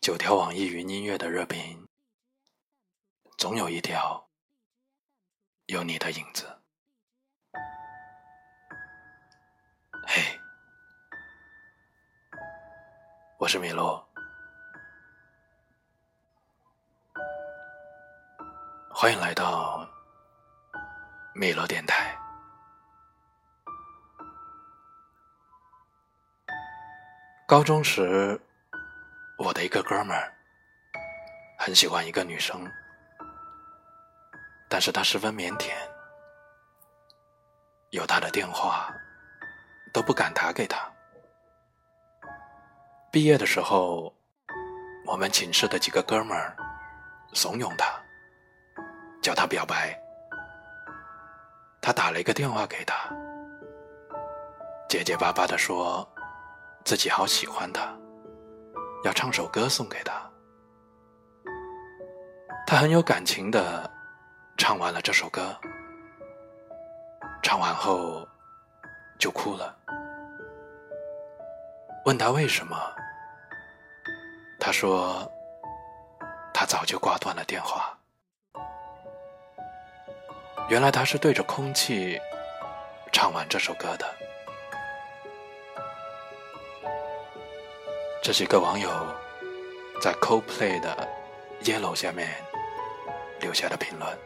九条网易云音乐的热评，总有一条有你的影子。嘿，我是米洛，欢迎来到米洛电台。高中时，我的一个哥们儿很喜欢一个女生，但是他十分腼腆，有他的电话都不敢打给他。毕业的时候，我们寝室的几个哥们儿怂恿他，叫他表白。他打了一个电话给他，结结巴巴的说。自己好喜欢他，要唱首歌送给他。他很有感情的唱完了这首歌，唱完后就哭了。问他为什么，他说他早就挂断了电话。原来他是对着空气唱完这首歌的。这是一个网友在 CoPlay 的 Yellow 下面留下的评论。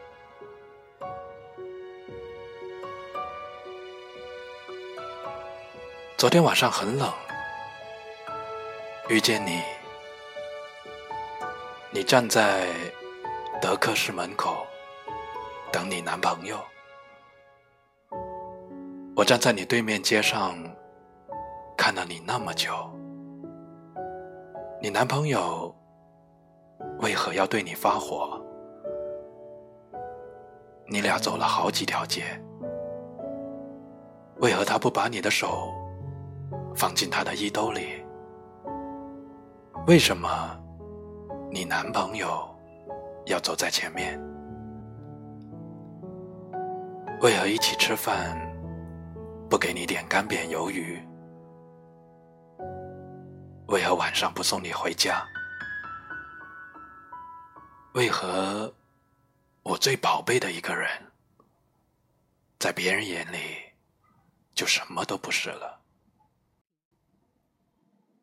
昨天晚上很冷，遇见你，你站在德克士门口等你男朋友，我站在你对面街上看了你那么久。你男朋友为何要对你发火？你俩走了好几条街，为何他不把你的手放进他的衣兜里？为什么你男朋友要走在前面？为何一起吃饭不给你点干煸鱿鱼？为何晚上不送你回家？为何我最宝贝的一个人，在别人眼里就什么都不是了？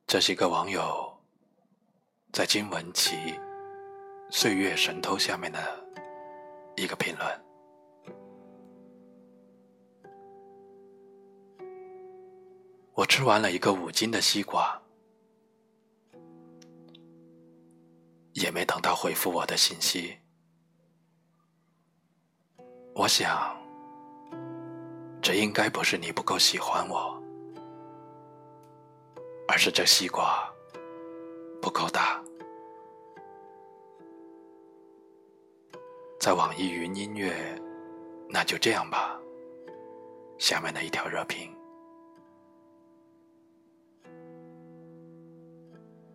这是一个网友在金文岐《岁月神偷》下面的一个评论。我吃完了一个五斤的西瓜。也没等他回复我的信息，我想，这应该不是你不够喜欢我，而是这西瓜不够大。在网易云音乐，那就这样吧。下面的一条热评，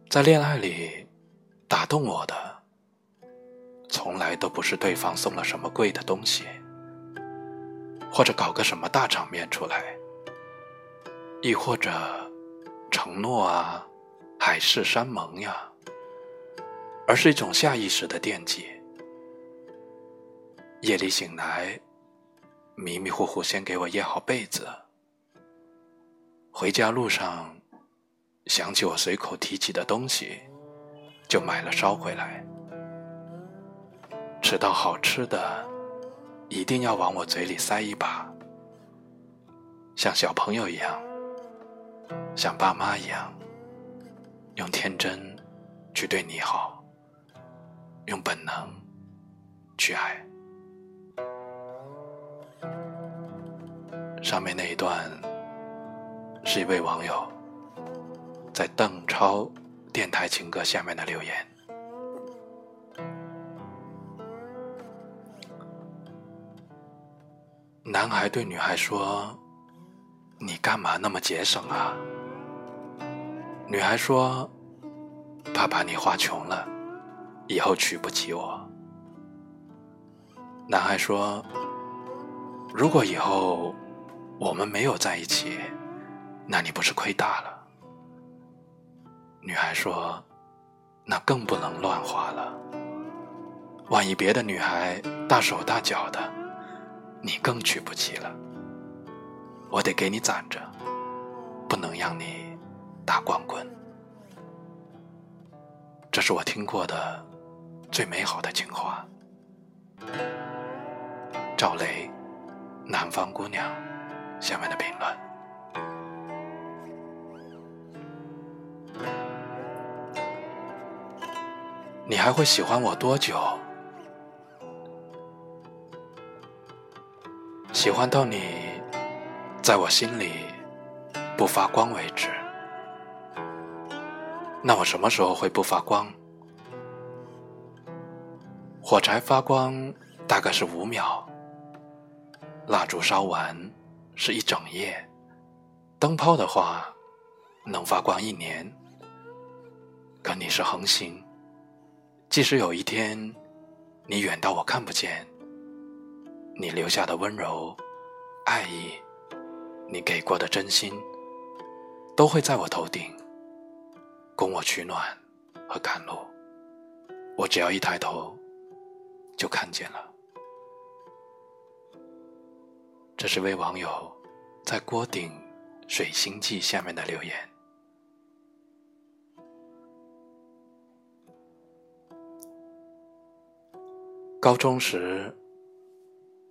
在恋爱里。打动我的，从来都不是对方送了什么贵的东西，或者搞个什么大场面出来，亦或者承诺啊、海誓山盟呀，而是一种下意识的惦记。夜里醒来，迷迷糊糊先给我掖好被子，回家路上想起我随口提起的东西。就买了捎回来，吃到好吃的，一定要往我嘴里塞一把，像小朋友一样，像爸妈一样，用天真去对你好，用本能去爱。上面那一段是一位网友在邓超。电台情歌下面的留言：男孩对女孩说：“你干嘛那么节省啊？”女孩说：“怕把你花穷了，以后娶不起我。”男孩说：“如果以后我们没有在一起，那你不是亏大了？”女孩说：“那更不能乱花了。万一别的女孩大手大脚的，你更娶不起了。我得给你攒着，不能让你打光棍。这是我听过的最美好的情话。赵雷，南方姑娘，下面的评论。你还会喜欢我多久？喜欢到你在我心里不发光为止。那我什么时候会不发光？火柴发光大概是五秒，蜡烛烧完是一整夜，灯泡的话能发光一年。可你是恒星。即使有一天，你远到我看不见，你留下的温柔、爱意，你给过的真心，都会在我头顶，供我取暖和赶路。我只要一抬头，就看见了。这是位网友在锅顶水星记下面的留言。高中时，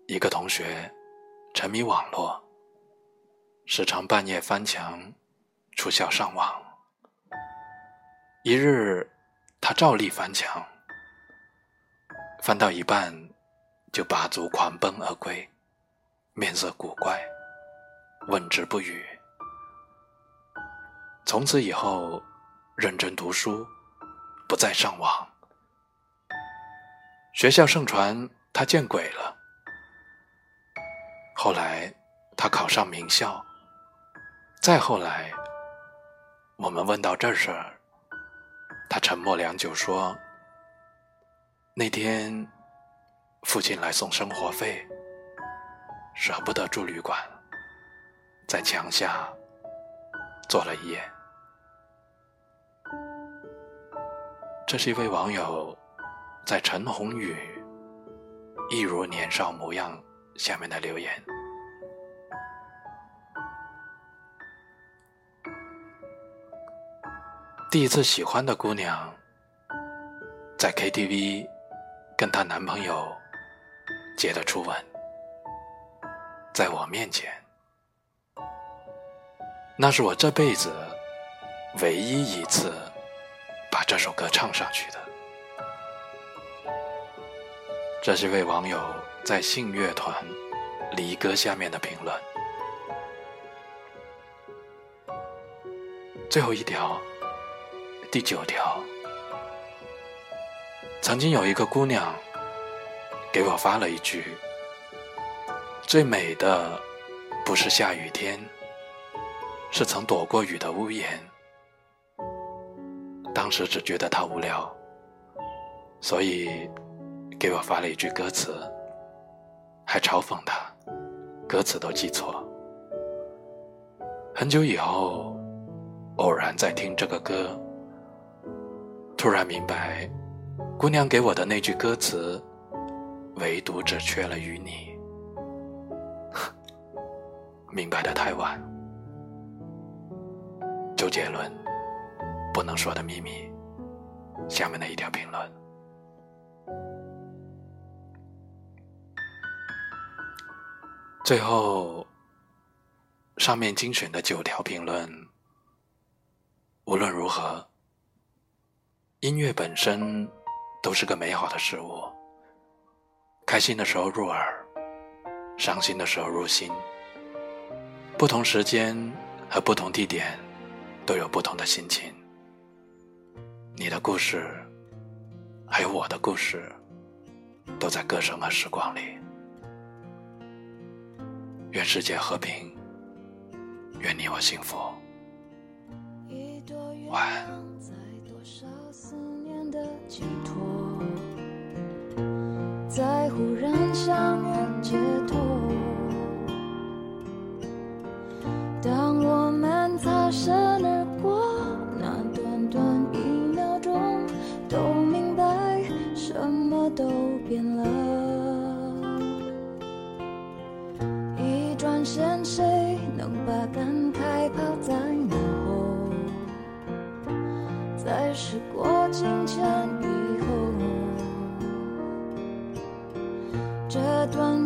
一个同学沉迷网络，时常半夜翻墙出校上网。一日，他照例翻墙，翻到一半就拔足狂奔而归，面色古怪，问之不语。从此以后，认真读书，不再上网。学校盛传他见鬼了。后来他考上名校。再后来，我们问到这事儿，他沉默良久，说：“那天父亲来送生活费，舍不得住旅馆，在墙下坐了一夜。”这是一位网友。在陈鸿宇一如年少模样下面的留言。第一次喜欢的姑娘，在 KTV 跟她男朋友接的初吻，在我面前，那是我这辈子唯一一次把这首歌唱上去的。这是位网友在信乐团离歌下面的评论。最后一条，第九条。曾经有一个姑娘给我发了一句：“最美的不是下雨天，是曾躲过雨的屋檐。”当时只觉得她无聊，所以。给我发了一句歌词，还嘲讽他，歌词都记错。很久以后，偶然在听这个歌，突然明白，姑娘给我的那句歌词，唯独只缺了与你。明白的太晚。周杰伦，不能说的秘密。下面的一条评论。最后，上面精选的九条评论，无论如何，音乐本身都是个美好的事物。开心的时候入耳，伤心的时候入心。不同时间和不同地点，都有不同的心情。你的故事，还有我的故事，都在歌声和时光里。愿世界和平，愿你我幸福。晚安。在忽然相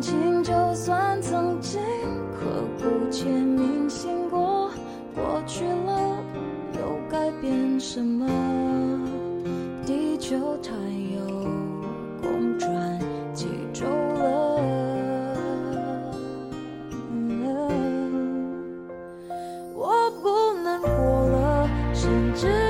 情就算曾经刻骨且铭心过，过去了又改变什么？地球它又公转几周了？我不能活了，甚至